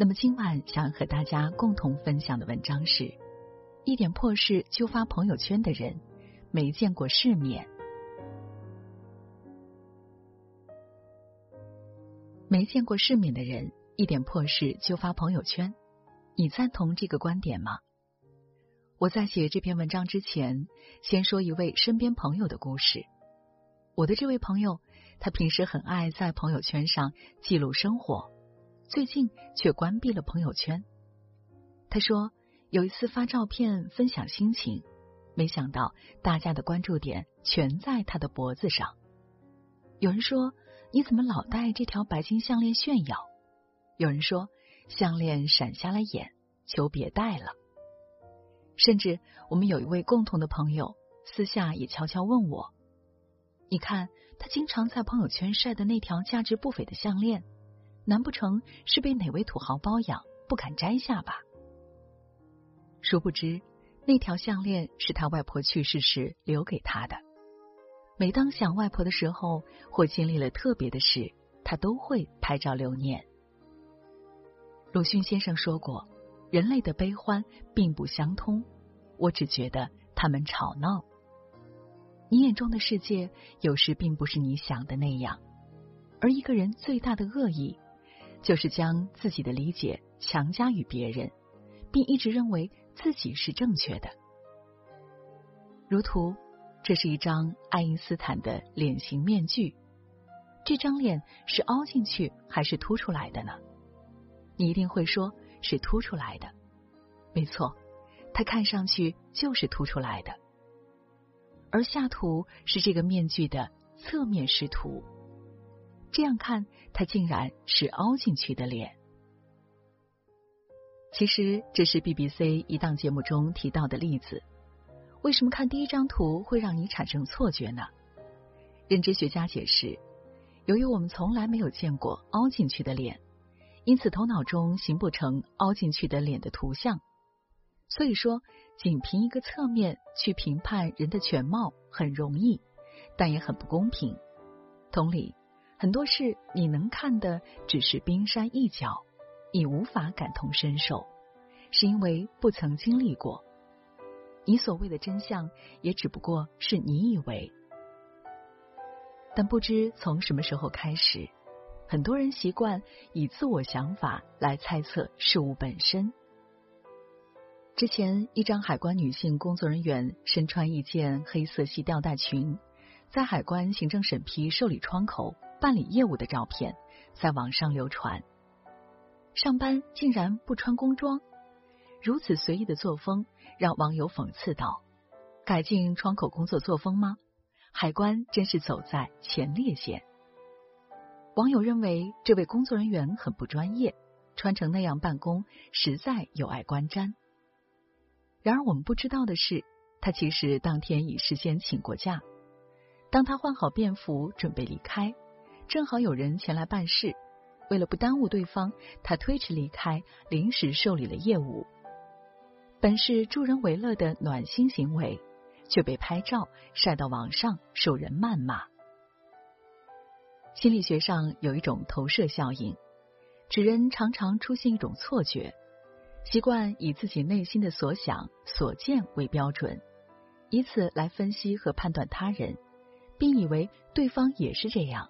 那么今晚想和大家共同分享的文章是：一点破事就发朋友圈的人，没见过世面。没见过世面的人，一点破事就发朋友圈，你赞同这个观点吗？我在写这篇文章之前，先说一位身边朋友的故事。我的这位朋友，他平时很爱在朋友圈上记录生活。最近却关闭了朋友圈。他说有一次发照片分享心情，没想到大家的关注点全在他的脖子上。有人说你怎么老戴这条白金项链炫耀？有人说项链闪瞎了眼，求别戴了。甚至我们有一位共同的朋友私下也悄悄问我：“你看他经常在朋友圈晒的那条价值不菲的项链。”难不成是被哪位土豪包养，不敢摘下吧？殊不知，那条项链是他外婆去世时留给他的。每当想外婆的时候，或经历了特别的事，他都会拍照留念。鲁迅先生说过：“人类的悲欢并不相通，我只觉得他们吵闹。你眼中的世界，有时并不是你想的那样。而一个人最大的恶意。”就是将自己的理解强加于别人，并一直认为自己是正确的。如图，这是一张爱因斯坦的脸型面具。这张脸是凹进去还是凸出来的呢？你一定会说是凸出来的。没错，它看上去就是凸出来的。而下图是这个面具的侧面视图。这样看，他竟然是凹进去的脸。其实这是 BBC 一档节目中提到的例子。为什么看第一张图会让你产生错觉呢？认知学家解释，由于我们从来没有见过凹进去的脸，因此头脑中形不成凹进去的脸的图像。所以说，仅凭一个侧面去评判人的全貌很容易，但也很不公平。同理。很多事你能看的只是冰山一角，你无法感同身受，是因为不曾经历过。你所谓的真相，也只不过是你以为。但不知从什么时候开始，很多人习惯以自我想法来猜测事物本身。之前，一张海关女性工作人员身穿一件黑色系吊带裙，在海关行政审批受理窗口。办理业务的照片在网上流传，上班竟然不穿工装，如此随意的作风让网友讽刺道：“改进窗口工作作风吗？海关真是走在前列线。”网友认为这位工作人员很不专业，穿成那样办公实在有碍观瞻。然而我们不知道的是，他其实当天已事先请过假。当他换好便服准备离开。正好有人前来办事，为了不耽误对方，他推迟离开，临时受理了业务。本是助人为乐的暖心行为，却被拍照晒到网上，受人谩骂。心理学上有一种投射效应，指人常常出现一种错觉，习惯以自己内心的所想所见为标准，以此来分析和判断他人，并以为对方也是这样。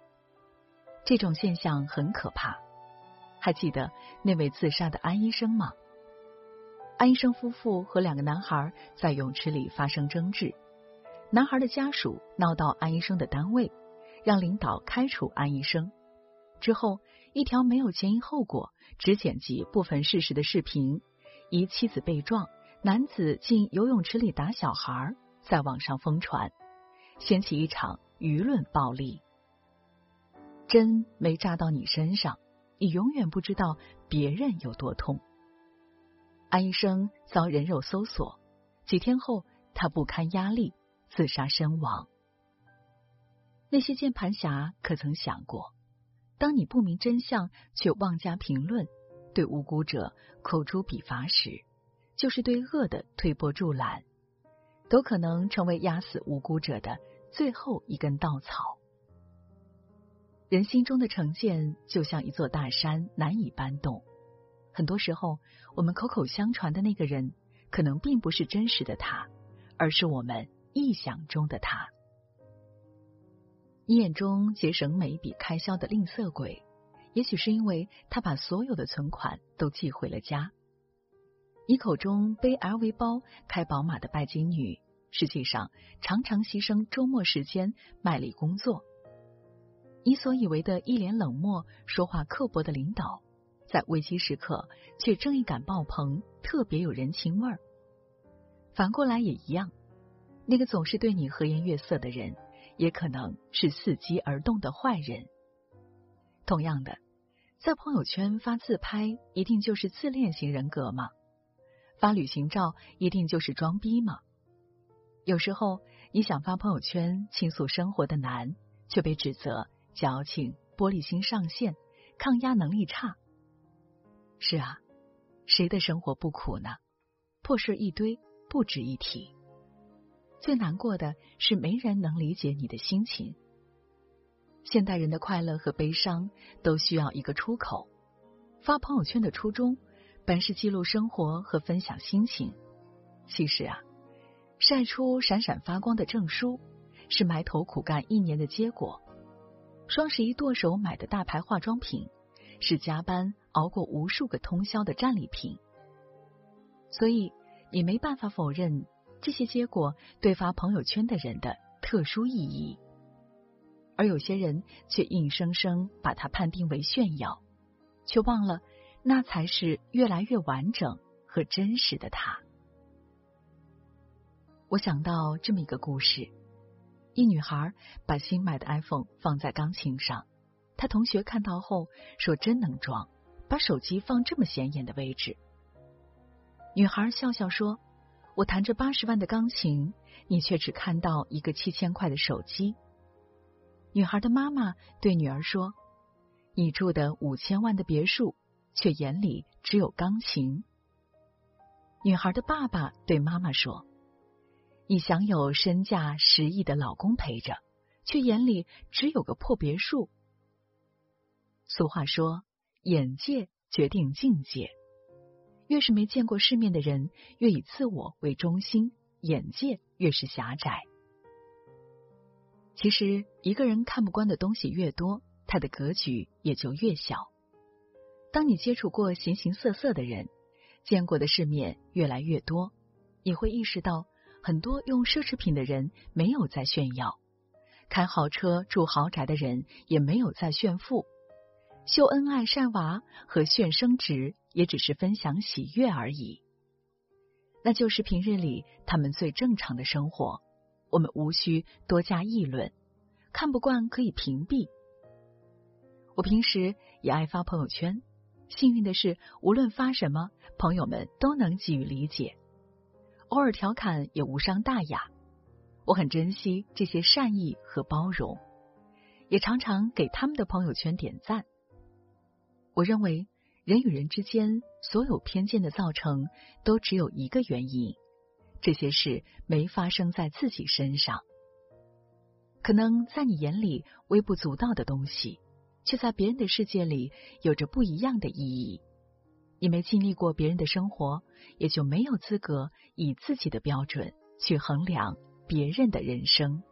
这种现象很可怕。还记得那位自杀的安医生吗？安医生夫妇和两个男孩在泳池里发生争执，男孩的家属闹到安医生的单位，让领导开除安医生。之后，一条没有前因后果、只剪辑部分事实的视频，疑妻子被撞，男子进游泳池里打小孩，在网上疯传，掀起一场舆论暴力。针没扎到你身上，你永远不知道别人有多痛。安医生遭人肉搜索，几天后他不堪压力自杀身亡。那些键盘侠可曾想过，当你不明真相却妄加评论，对无辜者口诛笔伐时？就是对恶的推波助澜，都可能成为压死无辜者的最后一根稻草。人心中的成见就像一座大山，难以搬动。很多时候，我们口口相传的那个人，可能并不是真实的他，而是我们臆想中的他。你眼中节省每一笔开销的吝啬鬼，也许是因为他把所有的存款都寄回了家。你口中背 LV 包、开宝马的拜金女，实际上常常牺牲周末时间卖力工作。你所以为的一脸冷漠、说话刻薄的领导，在危机时刻却正义感爆棚，特别有人情味儿。反过来也一样，那个总是对你和颜悦色的人，也可能是伺机而动的坏人。同样的，在朋友圈发自拍，一定就是自恋型人格吗？发旅行照一定就是装逼吗？有时候你想发朋友圈倾诉生活的难，却被指责矫情、玻璃心上线、抗压能力差。是啊，谁的生活不苦呢？破事一堆，不值一提。最难过的是没人能理解你的心情。现代人的快乐和悲伤都需要一个出口。发朋友圈的初衷。本是记录生活和分享心情，其实啊，晒出闪闪发光的证书是埋头苦干一年的结果；双十一剁手买的大牌化妆品是加班熬过无数个通宵的战利品。所以你没办法否认这些结果对发朋友圈的人的特殊意义，而有些人却硬生生把它判定为炫耀，却忘了。那才是越来越完整和真实的他。我想到这么一个故事：一女孩把新买的 iPhone 放在钢琴上，她同学看到后说：“真能装，把手机放这么显眼的位置。”女孩笑笑说：“我弹着八十万的钢琴，你却只看到一个七千块的手机。”女孩的妈妈对女儿说：“你住的五千万的别墅。”却眼里只有钢琴。女孩的爸爸对妈妈说：“你享有身价十亿的老公陪着，却眼里只有个破别墅。”俗话说：“眼界决定境界。”越是没见过世面的人，越以自我为中心，眼界越是狭窄。其实，一个人看不惯的东西越多，他的格局也就越小。当你接触过形形色色的人，见过的世面越来越多，你会意识到，很多用奢侈品的人没有在炫耀，开豪车住豪宅的人也没有在炫富，秀恩爱晒娃和炫升职也只是分享喜悦而已。那就是平日里他们最正常的生活，我们无需多加议论，看不惯可以屏蔽。我平时也爱发朋友圈。幸运的是，无论发什么，朋友们都能给予理解，偶尔调侃也无伤大雅。我很珍惜这些善意和包容，也常常给他们的朋友圈点赞。我认为，人与人之间所有偏见的造成，都只有一个原因：这些事没发生在自己身上。可能在你眼里微不足道的东西。却在别人的世界里有着不一样的意义。你没经历过别人的生活，也就没有资格以自己的标准去衡量别人的人生。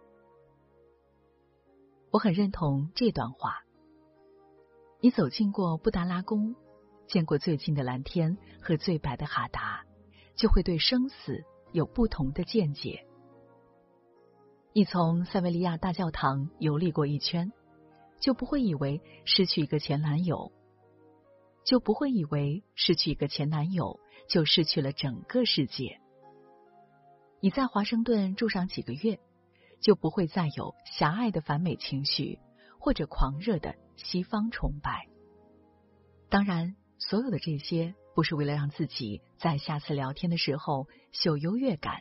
我很认同这段话。你走进过布达拉宫，见过最近的蓝天和最白的哈达，就会对生死有不同的见解。你从塞维利亚大教堂游历过一圈。就不会以为失去一个前男友，就不会以为失去一个前男友就失去了整个世界。你在华盛顿住上几个月，就不会再有狭隘的反美情绪或者狂热的西方崇拜。当然，所有的这些不是为了让自己在下次聊天的时候秀优越感，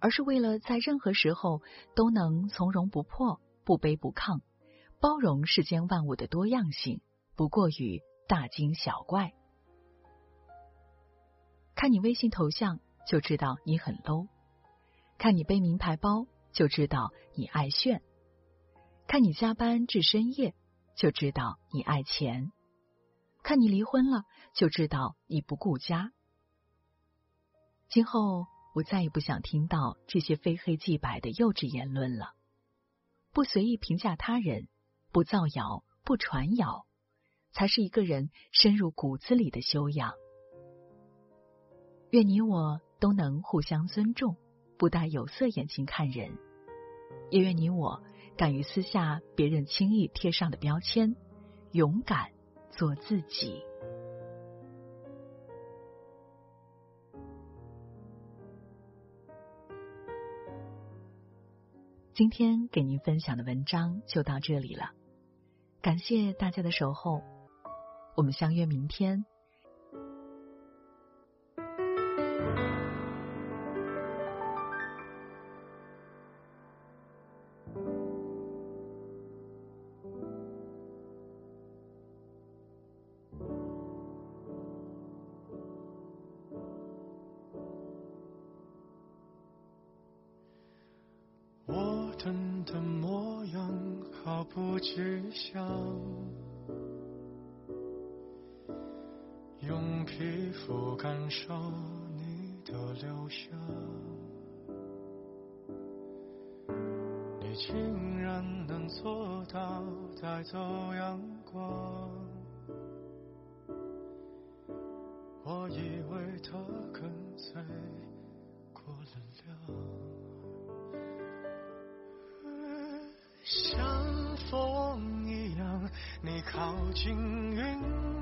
而是为了在任何时候都能从容不迫、不卑不亢，包容世间万物的多样性，不过于大惊小怪。看你微信头像就知道你很 low，看你背名牌包就知道你爱炫，看你加班至深夜就知道你爱钱，看你离婚了就知道你不顾家。今后我再也不想听到这些非黑即白的幼稚言论了。不随意评价他人，不造谣，不传谣，才是一个人深入骨子里的修养。愿你我都能互相尊重，不带有色眼镜看人；也愿你我敢于撕下别人轻易贴上的标签，勇敢做自己。今天给您分享的文章就到这里了，感谢大家的守候，我们相约明天。我等的模样毫不具象，皮肤感受你的留香，你竟然能做到带走阳光，我以为它跟随过了量。像风一样，你靠近云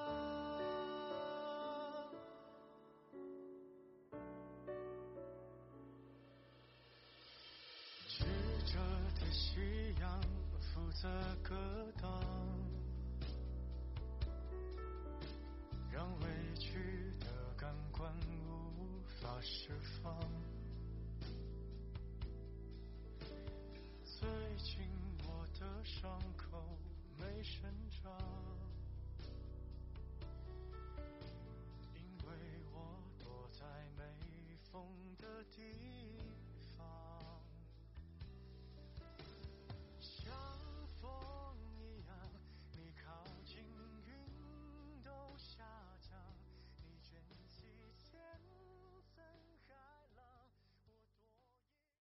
夕阳，负责格挡，让委屈的感官无法释放。最近我的伤口